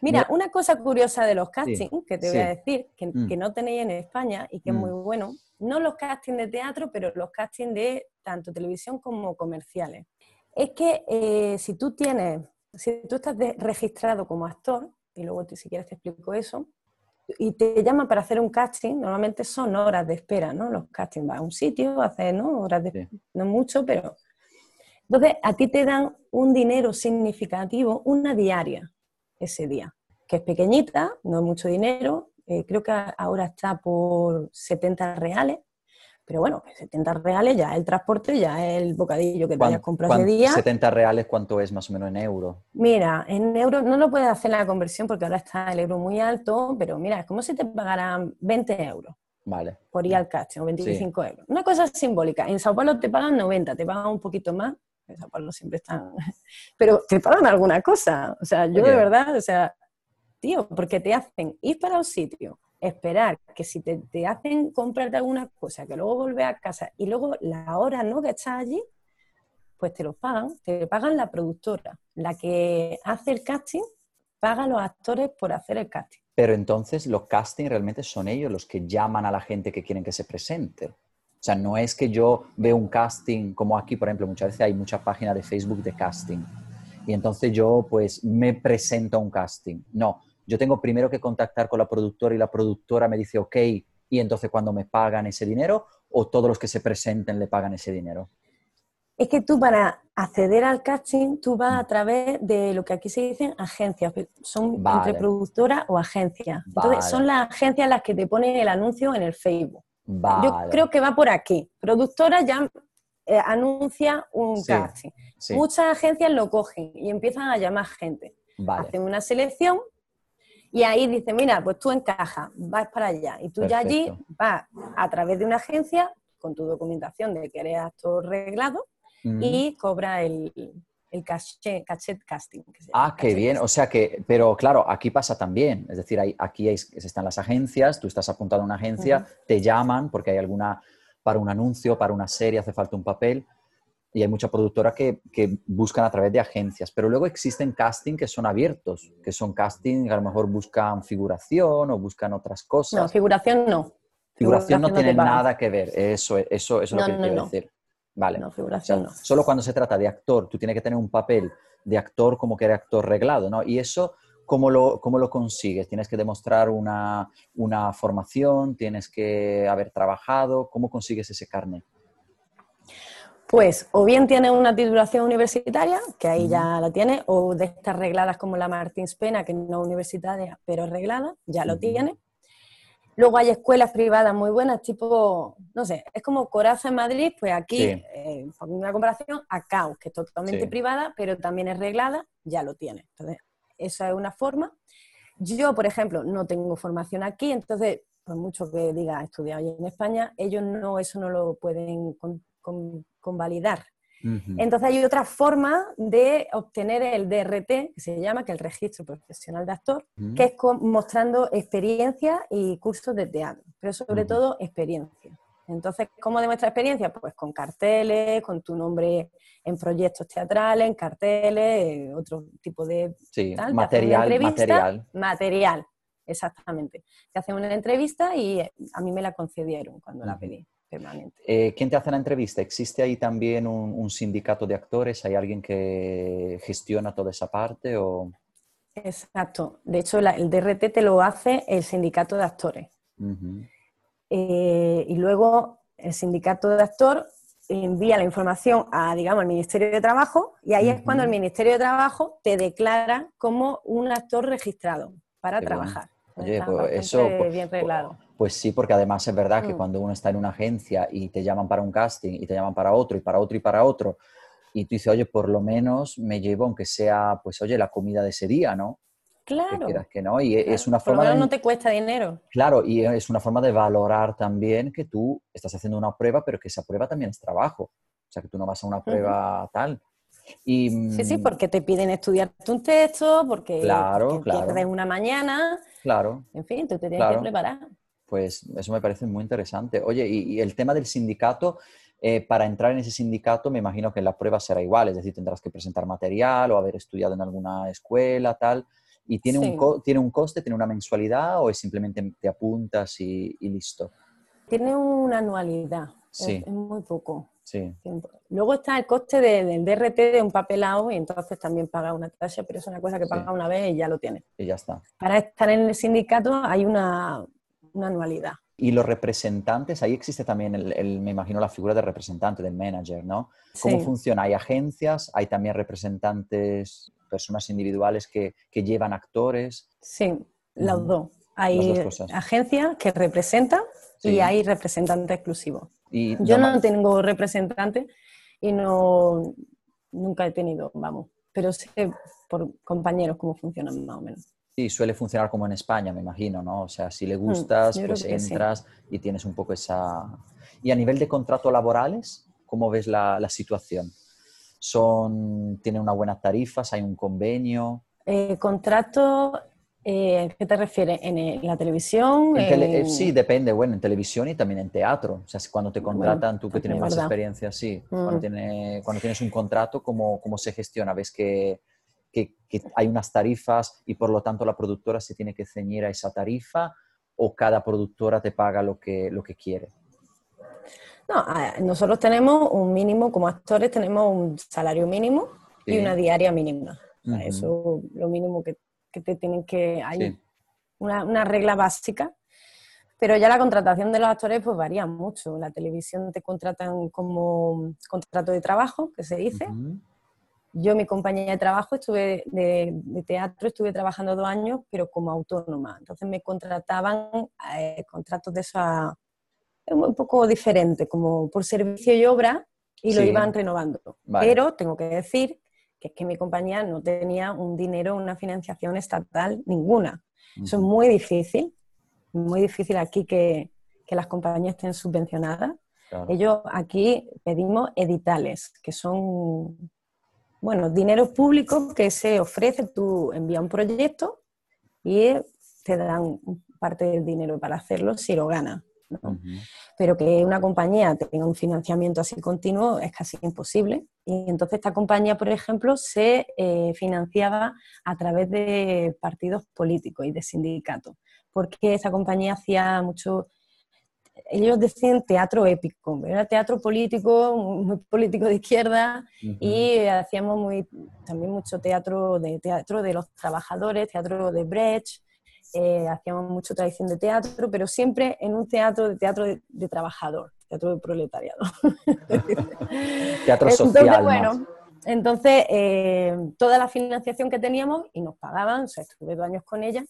Mira, una cosa curiosa de los castings que te voy a decir, mm. que, no tenéis en España y que es mm. muy bueno, no los castings de teatro, pero los castings de tanto televisión como comerciales. Es que eh, si tú tienes si tú estás registrado como actor, y luego si quieres te explico eso, y te llaman para hacer un casting, normalmente son horas de espera, ¿no? Los castings, vas a un sitio, haces, ¿no? Horas de no mucho, pero... Entonces, a ti te dan un dinero significativo, una diaria, ese día, que es pequeñita, no es mucho dinero, eh, creo que ahora está por 70 reales, pero bueno, 70 reales ya el transporte, ya el bocadillo que te hayas comprado ese día. 70 reales, ¿cuánto es más o menos en euro? Mira, en euro no lo puedes hacer la conversión porque ahora está el euro muy alto, pero mira, es como si te pagaran 20 euros. Vale. Por ir al casting, o 25 euros. Una cosa simbólica. En Sao Paulo te pagan 90, te pagan un poquito más. En Sao Paulo siempre están. Pero te pagan alguna cosa. O sea, yo de verdad, o sea, tío, porque te hacen ir para un sitio, esperar que si te, hacen comprarte alguna cosa, que luego vuelves a casa y luego la hora ¿no? que estás allí, pues te lo pagan, te pagan la productora, la que hace el casting, paga a los actores por hacer el casting. Pero entonces los castings realmente son ellos los que llaman a la gente que quieren que se presente. O sea, no es que yo veo un casting, como aquí, por ejemplo, muchas veces hay muchas páginas de Facebook de casting. Y entonces yo pues me presento a un casting. No, yo tengo primero que contactar con la productora y la productora me dice, ok, y entonces cuando me pagan ese dinero o todos los que se presenten le pagan ese dinero. Es que tú para acceder al casting, tú vas a través de lo que aquí se dicen agencias, son entre productora o agencia. Entonces son las agencias las que te ponen el anuncio en el Facebook. Yo creo que va por aquí. Productora ya eh, anuncia un casting. Muchas agencias lo cogen y empiezan a llamar gente. Hacen una selección y ahí dice, mira, pues tú encajas, vas para allá. Y tú ya allí vas a través de una agencia con tu documentación de que eres actor reglado y cobra el, el cachet, casting. ah, qué bien. O sea que, pero claro, aquí pasa también. Es decir, hay, aquí están las agencias, tú estás apuntado a una agencia, te llaman porque hay alguna, para un anuncio, para una serie, hace falta un papel. Y hay mucha productora que, que, buscan a través de agencias, pero luego existen casting que son abiertos, que son casting a lo mejor buscan figuración o buscan otras cosas. No, figuración no. Figuración, no, tiene nada que ver, eso, eso, eso es lo que quiero decir. Vale. No, figuración no. Solo cuando se trata de actor, tú tienes que tener un papel de actor como que eres actor reglado, ¿no? Y eso, ¿cómo lo, cómo lo consigues? Tienes que demostrar una, una formación, tienes que haber trabajado, ¿cómo consigues ese carnet? Pues o bien tiene una titulación universitaria, que ahí ya la tiene, o de estas regladas como la Martins Pena, que no universitaria, pero reglada, ya lo tiene. Luego hay escuelas privadas muy buenas, tipo, no sé, es como Coraza en Madrid, pues aquí, eh, una comparación, a CAU, que es totalmente privada, pero también es reglada, ya lo tiene. Entonces, esa es una forma. Yo, por ejemplo, no tengo formación aquí, entonces, por mucho que diga estudiado en España, ellos no, eso no lo pueden convalidar. Entonces hay otra forma de obtener el DRT, que se llama, que es el registro profesional de actor, que es mostrando experiencia y cursos de teatro, pero sobre todo experiencia. Entonces, ¿cómo demuestra experiencia? Pues con carteles, con tu nombre en proyectos teatrales, en carteles, eh, otro tipo de... Sí, material, material. Material, exactamente. Te hacen una entrevista y a mí me la concedieron cuando la pedí. Eh, ¿Quién te hace la entrevista? ¿Existe ahí también un, sindicato de actores? ¿Hay alguien que gestiona toda esa parte? O... Exacto. De hecho, el DRT te lo hace el sindicato de actores. Eh, y luego el sindicato de actor envía la información a, digamos, al Ministerio de Trabajo y ahí es cuando el Ministerio de Trabajo te declara como un actor registrado para trabajar. Oye, pues eso... Pues, bien reglado. Pues sí, porque además es verdad que mm. cuando uno está en una agencia y te llaman para un casting y te llaman para otro y para otro y para otro, y tú dices, oye, por lo menos me llevo, aunque sea, pues oye, la comida de ese día, ¿no? Claro. Que que no. Y es una forma. de... no te cuesta dinero. Claro, y es una forma de valorar también que tú estás haciendo una prueba, pero que esa prueba también es trabajo. O sea, que tú no vas a una prueba tal. Y, sí, sí, mm, porque te piden estudiarte un texto, porque, claro, pierdes una mañana. Claro. En fin, tú te tienes que preparar. Pues eso me parece muy interesante. Oye, y, el tema del sindicato, eh, para entrar en ese sindicato me imagino que la prueba será igual, es decir, tendrás que presentar material o haber estudiado en alguna escuela, tal. ¿Y tiene, un, ¿tiene un coste, tiene una mensualidad o es simplemente te apuntas y, listo? Tiene una anualidad, sí. es, muy poco. Sí. Luego está el coste del DRT de un papelado y entonces también paga una tasa, pero es una cosa que paga una vez y ya lo tiene. Y ya está. Para estar en el sindicato hay una, una anualidad. Y los representantes, ahí existe también, el, me imagino, la figura de representante, del manager, ¿no? ¿Cómo funciona? ¿Hay agencias? ¿Hay también representantes, personas individuales que, llevan actores? Sí, los dos. Hay agencias que representan y hay representante exclusivo. Yo no, tengo representante y no nunca he tenido, vamos, pero sé por compañeros cómo funcionan más o menos. Sí, suele funcionar como en España, me imagino, ¿no? O sea, si le mm, gustas, pues entras y tienes un poco esa... Y a nivel de contratos laborales, ¿cómo ves la, situación? Son, ¿Tienen una buena tarifas? ¿Hay un convenio? Eh, contrato, eh, ¿qué te refieres? ¿En, la televisión? Eh, sí, depende. Bueno, en televisión y también en teatro. O sea, cuando te contratan, tú que tienes más experiencia, sí. Cuando, mm. cuando, tienes un contrato, ¿cómo, ¿cómo se gestiona? ¿Ves que que, hay unas tarifas y por lo tanto la productora se tiene que ceñir a esa tarifa o cada productora te paga lo que, lo que quiere? No, nosotros tenemos un mínimo, como actores tenemos un salario mínimo y una diaria mínima. Eso es lo mínimo que, que, te tienen que... Hay una, una, regla básica, pero ya la contratación de los actores pues varía mucho. La televisión te contratan como contrato de trabajo, que se dice, yo, mi compañía de trabajo, estuve de, teatro, estuve trabajando dos años, pero como autónoma. Entonces me contrataban eh, contratos de esa, un poco diferente, como por servicio y obra, y lo iban renovando. Pero tengo que decir que es que mi compañía no tenía un dinero, una financiación estatal ninguna. Eso es muy difícil, muy difícil aquí que, que las compañías estén subvencionadas. Ellos aquí pedimos editales, que son bueno, dinero público que se ofrece, tú envías un proyecto y te dan parte del dinero para hacerlo si lo ganas. Pero que una compañía tenga un financiamiento así continuo es casi imposible. Y entonces esta compañía, por ejemplo, se eh, financiaba a través de partidos políticos y de sindicatos, porque esa compañía hacía mucho ellos decían teatro épico, era teatro político, muy político de izquierda y hacíamos muy, también mucho teatro de, teatro de los trabajadores, teatro de Brecht, eh, hacíamos mucho tradición de teatro, pero siempre en un teatro de teatro de, trabajador, teatro de proletariado. teatro social. Entonces, bueno, entonces eh, toda la financiación que teníamos y nos pagaban, o sea, estuve dos años con ella,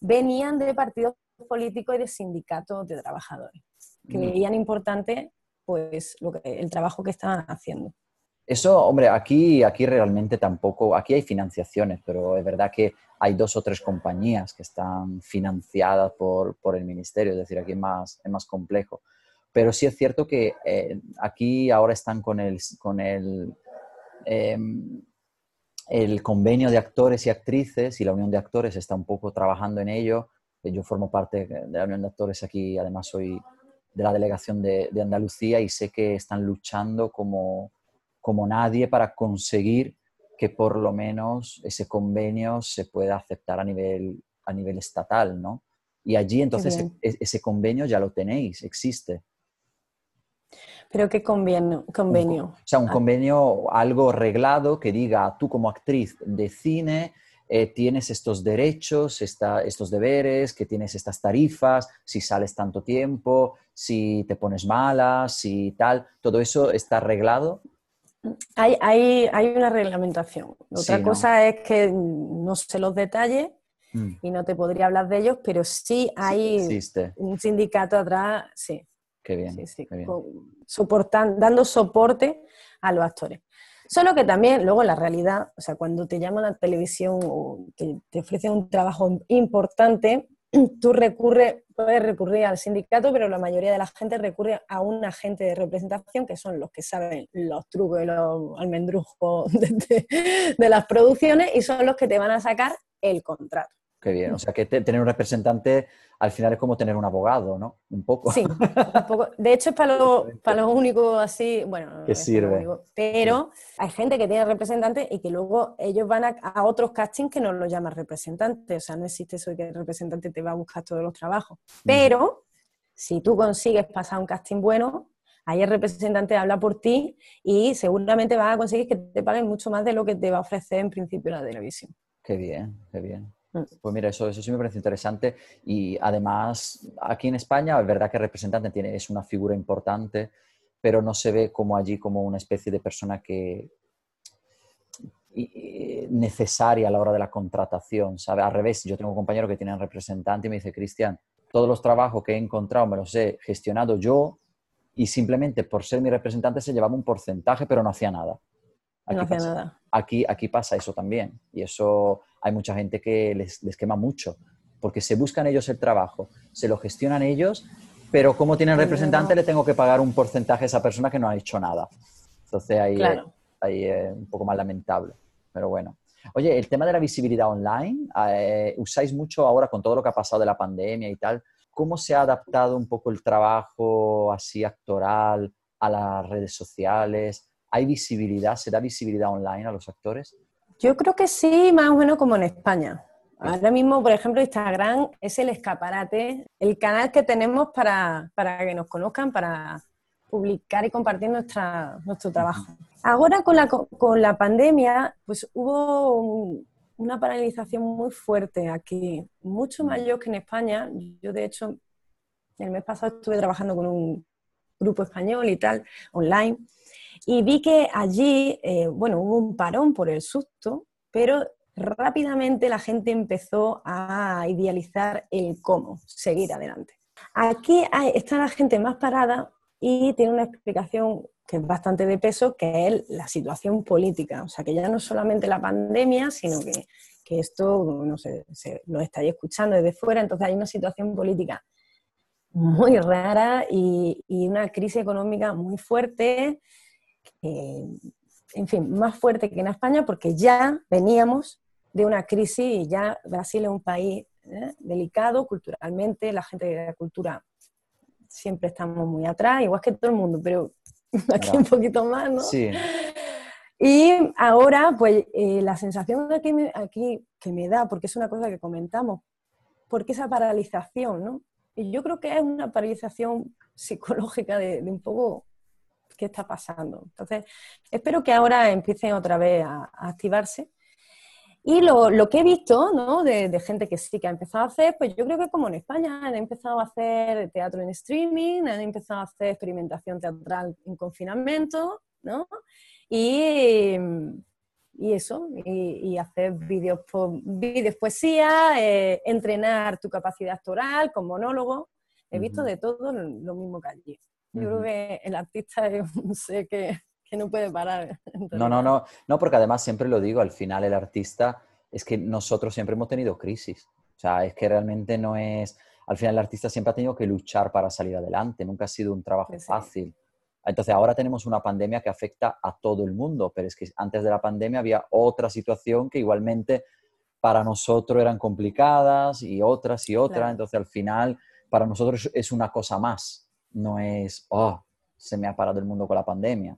venían de partidos políticos y de sindicatos de trabajadores, que mm. veían importante pues, lo que, el trabajo que estaban haciendo. Eso, hombre, aquí, aquí realmente tampoco, aquí hay financiaciones, pero es verdad que hay dos o tres compañías que están financiadas por, el ministerio, es decir, aquí es más, es más complejo. Pero sí es cierto que eh, aquí ahora están con el, con el, em, el convenio de actores y actrices y la Unión de Actores está un poco trabajando en ello. Yo formo parte de la Unión de Actores aquí, además soy de la delegación de, de Andalucía y sé que están luchando como como nadie para conseguir que por lo menos ese convenio se pueda aceptar a nivel, a nivel estatal, ¿no? Y allí entonces e, ese convenio ya lo tenéis, existe. ¿Pero qué convenio? convenio? o sea, un ah. convenio, algo reglado que diga, tú como actriz de cine eh, tienes estos derechos, estos deberes, que tienes estas tarifas, si sales tanto tiempo, si te pones mala, si tal, todo eso está arreglado hay, hay, hay una reglamentación. Otra cosa es que no sé los detalles mm. y no te podría hablar de ellos, pero sí hay un sindicato atrás, sí. Qué bien. dando soporte a los actores. Solo que también, luego la realidad, o sea, cuando te llaman a la televisión o te, te ofrecen un trabajo importante, tú recurres, puedes recurrir al sindicato, pero la mayoría de la gente recurre a un agente de representación, que son los que saben los trucos y los almendrujos de las producciones y son los que te van a sacar el contrato. Qué bien. O sea, que tener un representante al final es como tener un abogado, ¿no? Un poco. Sí, un poco. De hecho, es para lo, para lo único así, bueno. Que sirve. pero hay gente que tiene representante y que luego ellos van a, otros castings que no los llaman representante. O sea, no existe eso de que el representante te va a buscar todos los trabajos. Pero si tú consigues pasar un casting bueno, ahí el representante habla por ti y seguramente vas a conseguir que te paguen mucho más de lo que te va a ofrecer en principio la televisión. Qué bien, qué bien. Mm. Pues mira, eso, eso sí me parece interesante y además aquí en España es verdad que el representante tiene, es una figura importante, pero no se ve como allí como una especie de persona que necesaria a la hora de la contratación, ¿sabe? Al revés, yo tengo un compañero que tiene un representante y me dice, Cristian, todos los trabajos que he encontrado me los he gestionado yo y simplemente por ser mi representante se llevaba un porcentaje, pero no hacía nada. no hacía nada. Aquí, aquí pasa eso también y eso hay mucha gente que les, quema mucho, porque se buscan ellos el trabajo, se lo gestionan ellos, pero como tienen representante le tengo que pagar un porcentaje a esa persona que no ha hecho nada. Entonces ahí, ahí es un poco más lamentable, pero bueno. Oye, el tema de la visibilidad online, eh, usáis mucho ahora con todo lo que ha pasado de la pandemia y tal. ¿Cómo se ha adaptado un poco el trabajo así actoral a las redes sociales? ¿Hay visibilidad? ¿Se da visibilidad online a los actores? Yo creo que sí, más o menos como en España. Ahora mismo, por ejemplo, Instagram es el escaparate, el canal que tenemos para, que nos conozcan, para publicar y compartir nuestra, nuestro trabajo. Ahora con la, con la pandemia, pues hubo una paralización muy fuerte aquí, mucho mayor que en España. Yo, de hecho, el mes pasado estuve trabajando con un grupo español y tal, online, y vi que allí, eh, bueno, hubo un parón por el susto, pero rápidamente la gente empezó a idealizar el cómo seguir adelante. Aquí está la gente más parada y tiene una explicación que es bastante de peso, que es la situación política. O sea, que ya no solamente la pandemia, sino que, esto, no sé, se, lo estáis escuchando desde fuera, entonces hay una situación política muy rara y, y una crisis económica muy fuerte en fin, más fuerte que en España porque ya veníamos de una crisis y ya Brasil es un país ¿eh? delicado culturalmente, la gente de la cultura siempre estamos muy atrás, igual que todo el mundo, pero aquí un poquito más, ¿no? Sí. Y ahora, pues eh, la sensación aquí, aquí que me da, porque es una cosa que comentamos, porque esa paralización, ¿no? Y yo creo que es una paralización psicológica de, un poco qué está pasando. Entonces, espero que ahora empiecen otra vez a activarse y lo, que he visto ¿no? de, gente que sí que ha empezado a hacer, pues yo creo que como en España han empezado a hacer teatro en streaming, han empezado a hacer experimentación teatral en confinamiento, ¿no? Y, y eso, y, hacer vídeos, vídeos poesía, eh, entrenar tu capacidad actoral con monólogo. He visto de todo lo mismo que allí. Yo creo que el artista es un sé que, que no puede parar. No, no, no, no, porque además siempre lo digo, al final el artista es que nosotros siempre hemos tenido crisis. O sea, es que realmente no es, al final el artista siempre ha tenido que luchar para salir adelante, nunca ha sido un trabajo fácil. Entonces ahora tenemos una pandemia que afecta a todo el mundo, pero es que antes de la pandemia había otra situación que igualmente para nosotros eran complicadas y otras y otras. Entonces al final para nosotros es una cosa más, no es, oh, se me ha parado el mundo con la pandemia.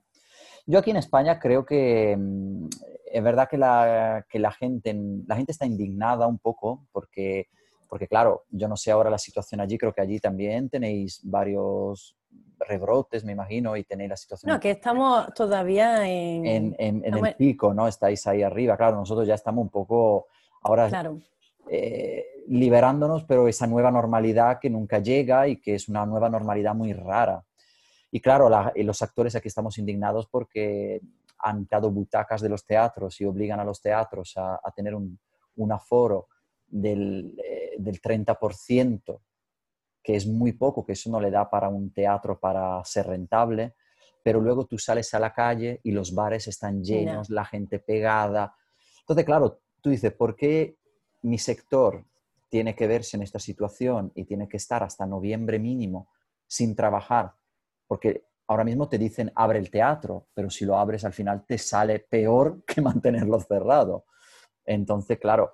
Yo aquí en España creo que mm, es verdad que la, que la, gente, la gente está indignada un poco porque, porque, claro, yo no sé ahora la situación allí, creo que allí también tenéis varios rebrotes, me imagino, y tenéis la situación... No, que estamos todavía en... En, en, el pico, ¿no? Estáis ahí arriba, claro, nosotros ya estamos un poco ahora... Claro. Eh, liberándonos, pero esa nueva normalidad que nunca llega y que es una nueva normalidad muy rara. Y claro, los actores aquí estamos indignados porque han dado butacas de los teatros y obligan a los teatros a, tener un, aforo del, eh, del 30%, que es muy poco, que eso no le da para un teatro para ser rentable, pero luego tú sales a la calle y los bares están llenos, la gente pegada. Entonces, claro, tú dices, ¿por qué mi sector tiene que verse en esta situación y tiene que estar hasta noviembre mínimo sin trabajar porque ahora mismo te dicen abre el teatro, pero si lo abres al final te sale peor que mantenerlo cerrado. Entonces, claro,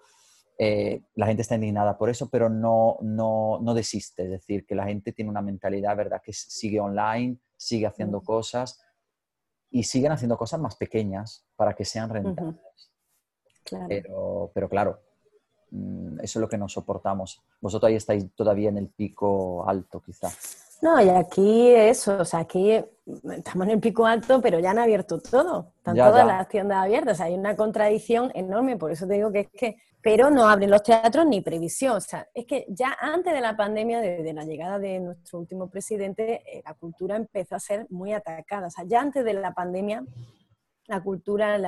eh, la gente está indignada por eso, pero no, no, no, desiste. Es decir, que la gente tiene una mentalidad, ¿verdad?, que sigue online, sigue haciendo cosas y siguen haciendo cosas más pequeñas para que sean rentables. Pero, pero claro, eso es lo que no soportamos. Vosotros ahí estáis todavía en el pico alto, quizás. No, y aquí eso, o sea, aquí estamos en el pico alto, pero ya han abierto todo. Están todas las tiendas abiertas. O sea, hay una contradicción enorme, por eso te digo que es que, pero no abren los teatros ni previsión. O sea, es que ya antes de la pandemia, desde la llegada de nuestro último presidente, eh, la cultura empezó a ser muy atacada. O sea, ya antes de la pandemia, la cultura,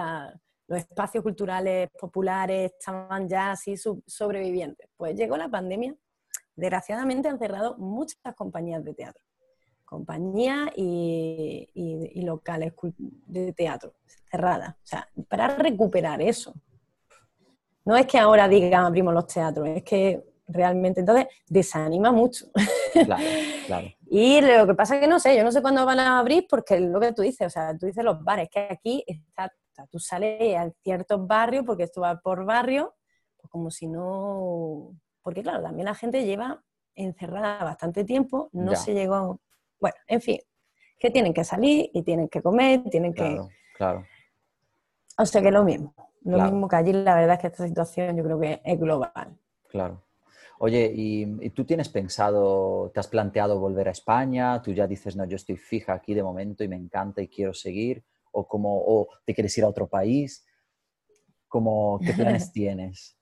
los espacios culturales populares estaban ya así sobrevivientes. Pues llegó la pandemia desgraciadamente han cerrado muchas compañías de teatro, compañías y, locales de teatro cerradas. O sea, para recuperar eso. No es que ahora digan abrimos los teatros, es que realmente entonces desanima mucho. Claro, claro. y lo que pasa es que no sé, yo no sé cuándo van a abrir porque lo que tú dices, o sea, tú dices los bares, que aquí está, tú sales a ciertos barrios, porque esto va por barrio, pues como si no, porque claro, también la gente lleva encerrada bastante tiempo, no se llegó, bueno, en fin, que tienen que salir y tienen que comer, tienen que... Claro. O sea que lo mismo, lo mismo que allí, la verdad es que esta situación yo creo que es global. Claro. Oye, ¿y, tú tienes pensado, te has planteado volver a España? ¿Tú ya dices, no, yo estoy fija aquí de momento y me encanta y quiero seguir? ¿O, como, o te quieres ir a otro país? ¿Cómo, ¿Qué planes tienes?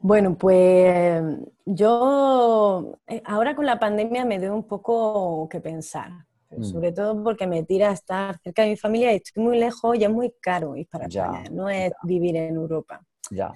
Bueno, pues yo eh, ahora con la pandemia me doy un poco que pensar, mm. sobre todo porque me tira a estar cerca de mi familia y estoy muy lejos y es muy caro ir para España, no es vivir en Europa. Ya.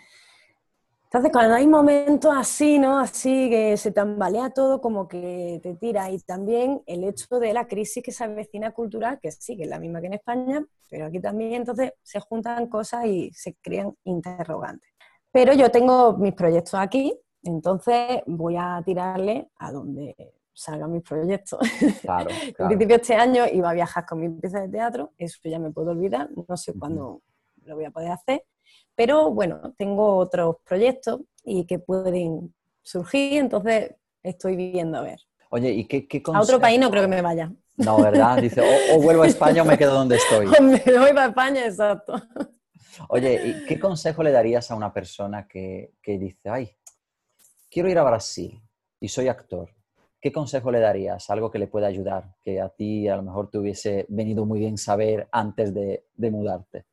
Entonces, cuando hay momentos así, ¿no? Así que se tambalea todo, como que te tira. Y también el hecho de la crisis que se avecina cultural, que sí, que es la misma que en España, pero aquí también entonces se juntan cosas y se crean interrogantes. Pero yo tengo mis proyectos aquí, entonces voy a tirarle a donde, salgan mis proyectos. Claro, En principio este año iba a viajar con mi pieza de teatro, eso ya me puedo olvidar, no sé cuándo lo voy a poder hacer, pero bueno, tengo otros proyectos y que pueden surgir, entonces estoy viendo a ver. Oye, ¿y qué, qué A otro país no creo que me vaya. No, ¿verdad? Dice, o, vuelvo a España o me quedo donde estoy. O me voy para España, exacto. Oye, ¿y qué consejo le darías a una persona que, que dice, ay, quiero ir a Brasil y soy actor? ¿Qué consejo le darías? Algo que le pueda ayudar, que a ti a lo mejor te hubiese venido muy bien saber antes de, de mudarte.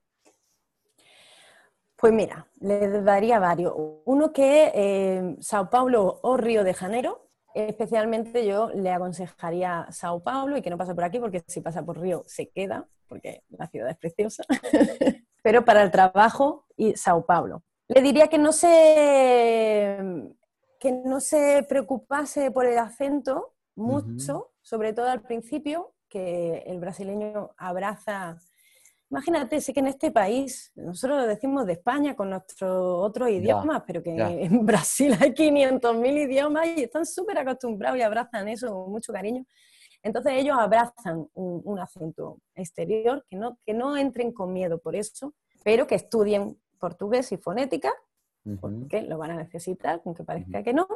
Pues mira, le daría varios. Uno que eh, Sao Paulo o Río de Janeiro, especialmente yo le aconsejaría Sao Paulo y que no pase por aquí porque si pasa por Río se queda, porque la ciudad es preciosa. Pero para el trabajo y Sao Paulo. Le diría que no se que no se preocupase por el acento mucho, sobre todo al principio, que el brasileño abraza. Imagínate, sé que en este país, nosotros decimos de España con nuestros otros idiomas, pero que en Brasil hay 500.000 idiomas y están súper acostumbrados y abrazan eso con mucho cariño. Entonces ellos abrazan un, acento exterior, que no, que no entren con miedo por eso, pero que estudien portugués y fonética porque lo van a necesitar, aunque parezca que no.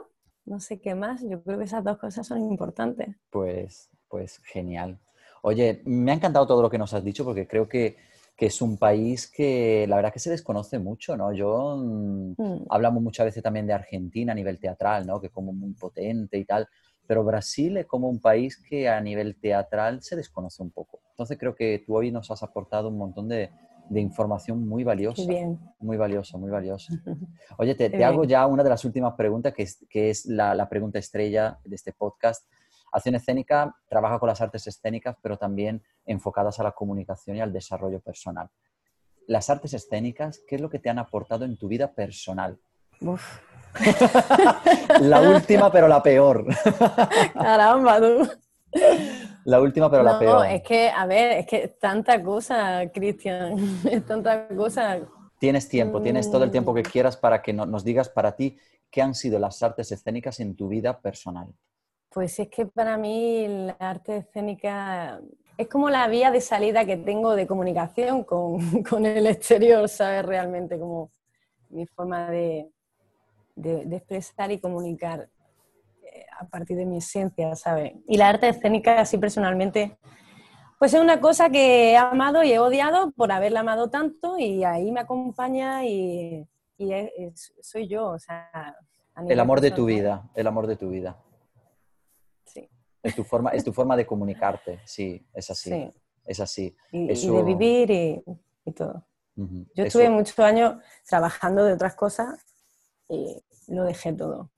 No sé qué más, yo creo que esas dos cosas son importantes. Pues, pues genial. Oye, me ha encantado todo lo que nos has dicho porque creo que, que es un país que la verdad que se desconoce mucho, ¿no? Yo mm, mm. hablamos muchas veces también de Argentina a nivel teatral, ¿no? Que como muy potente y tal, pero Brasil es como un país que a nivel teatral se desconoce un poco. Entonces creo que tú hoy nos has aportado un montón de, de información muy valiosa. Muy valiosa, muy valiosa. Oye, te, hago ya una de las últimas preguntas, que es, que es la, pregunta estrella de este podcast. Acción Escénica trabaja con las artes escénicas, pero también enfocadas a la comunicación y al desarrollo personal. Las artes escénicas, ¿qué es lo que te han aportado en tu vida personal? la última, pero la peor. Caramba, tú. La última, pero la peor. No, es que, a ver, es que tanta cosa, Cristian, es tanta cosa. Tienes tiempo, tienes todo el tiempo que mm. quieras para que nos digas para ti qué han sido las artes escénicas en tu vida personal. Pues es que para mí la arte escénica es como la vía de salida que tengo de comunicación con, con el exterior, ¿sabes? Realmente como mi forma de, de, de expresar y comunicar a partir de mi esencia, ¿sabes? Y la arte escénica, así personalmente, pues es una cosa que he amado y he odiado por haberla amado tanto y ahí me acompaña y, soy yo, o sea... El amor de tu vida, el amor de tu vida. Es tu forma, es tu forma de comunicarte, sí, es así. Es así. Y, de vivir y, todo. Yo estuve muchos años trabajando de otras cosas y lo dejé todo.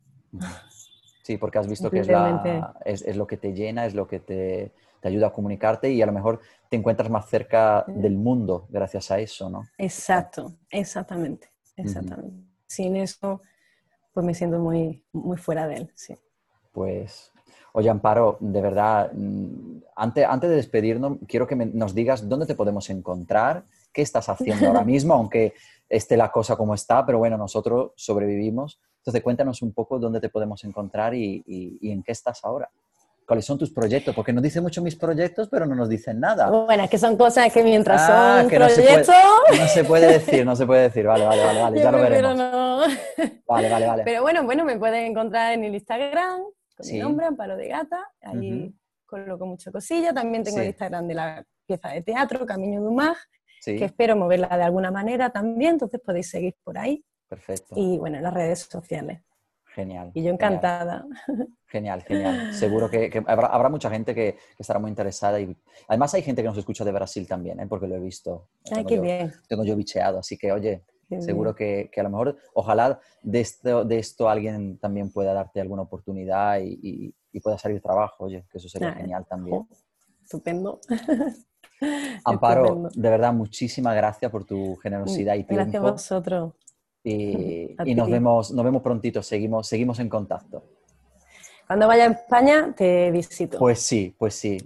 Sí, porque has visto que es, la, es, lo que te llena, es lo que te, te, ayuda a comunicarte y a lo mejor te encuentras más cerca del mundo gracias a eso, ¿no? Exacto, exactamente, exactamente. Sin eso, pues me siento muy, muy fuera de él, sí. Pues, oye, Amparo, de verdad, mm, antes, antes de despedirnos, quiero que nos digas dónde te podemos encontrar, qué estás haciendo ahora mismo, aunque esté la cosa como está, pero bueno, nosotros sobrevivimos. Entonces, cuéntanos un poco dónde te podemos encontrar y, en qué estás ahora. ¿Cuáles son tus proyectos? Porque nos dice mucho mis proyectos, pero no nos dicen nada. Bueno, es que son cosas que mientras ah, son proyectos... No se, puede, decir, no se puede decir. Vale, vale, vale, vale ya lo veremos. No. Vale, vale, vale. Pero bueno, bueno, me pueden encontrar en el Instagram con mi nombre, Amparo de Gata. Ahí coloco mucha cosilla. También tengo el Instagram de la pieza de teatro, Camino Dumas, que espero moverla de alguna manera también. Entonces podéis seguir por ahí. Perfecto. Y bueno, en las redes sociales. Genial. Y yo encantada. Genial, genial. Seguro que, habrá, mucha gente que, estará muy interesada. Y además hay gente que nos escucha de Brasil también, ¿eh? porque lo he visto. Ay, qué bien. Tengo yo bicheado, así que oye, seguro que, a lo mejor, ojalá de esto, de esto alguien también pueda darte alguna oportunidad y, pueda salir trabajo, oye, que eso sería genial también. estupendo. Amparo, de verdad, muchísimas gracias por tu generosidad y tiempo. Gracias a vosotros. Y, nos, vemos, nos vemos prontito, seguimos, seguimos en contacto. Cuando vaya a España te visito. Pues sí, pues sí.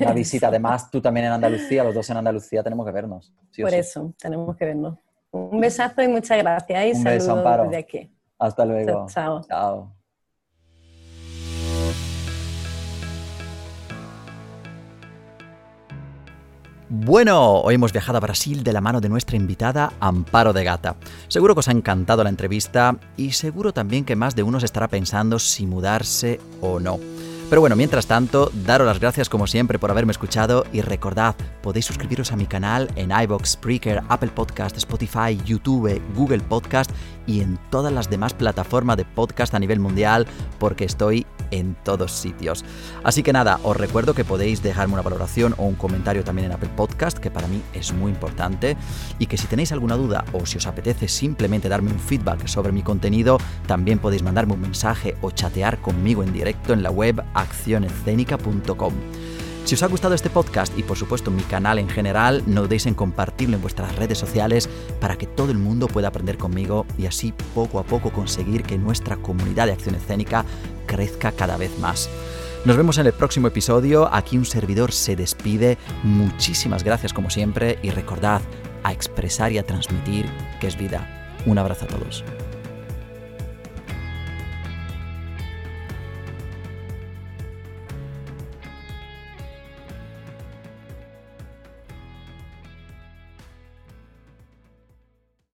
Una visita. Además, tú también en Andalucía, los dos en Andalucía tenemos que vernos. Por eso, tenemos que vernos. Un besazo y muchas gracias. Y saludos desde aquí. Hasta luego. Chao. chao. chao. Bueno, hoy hemos viajado a Brasil de la mano de nuestra invitada Amparo de Gata. Seguro que os ha encantado la entrevista y seguro también que más de uno se estará pensando si mudarse o no. Pero bueno, mientras tanto, daros las gracias como siempre por haberme escuchado y recordad, podéis suscribiros a mi canal en iVoox, Spreaker, Apple Podcast, Spotify, YouTube, Google Podcast y en todas las demás plataformas de podcast a nivel mundial porque estoy en todos sitios. Así que nada, os recuerdo que podéis dejarme una valoración o un comentario también en Apple Podcast, que para mí es muy importante, y que si tenéis alguna duda o si os apetece simplemente darme un feedback sobre mi contenido, también podéis mandarme un mensaje o chatear conmigo en directo en la web accionescénica.com. Si os ha gustado este podcast y por supuesto mi canal en general, no dudéis en compartirlo en vuestras redes sociales para que todo el mundo pueda aprender conmigo y así poco a poco conseguir que nuestra comunidad de acción escénica crezca cada vez más. Nos vemos en el próximo episodio, aquí un servidor se despide, muchísimas gracias como siempre y recordad a expresar y a transmitir que es vida. Un abrazo a todos.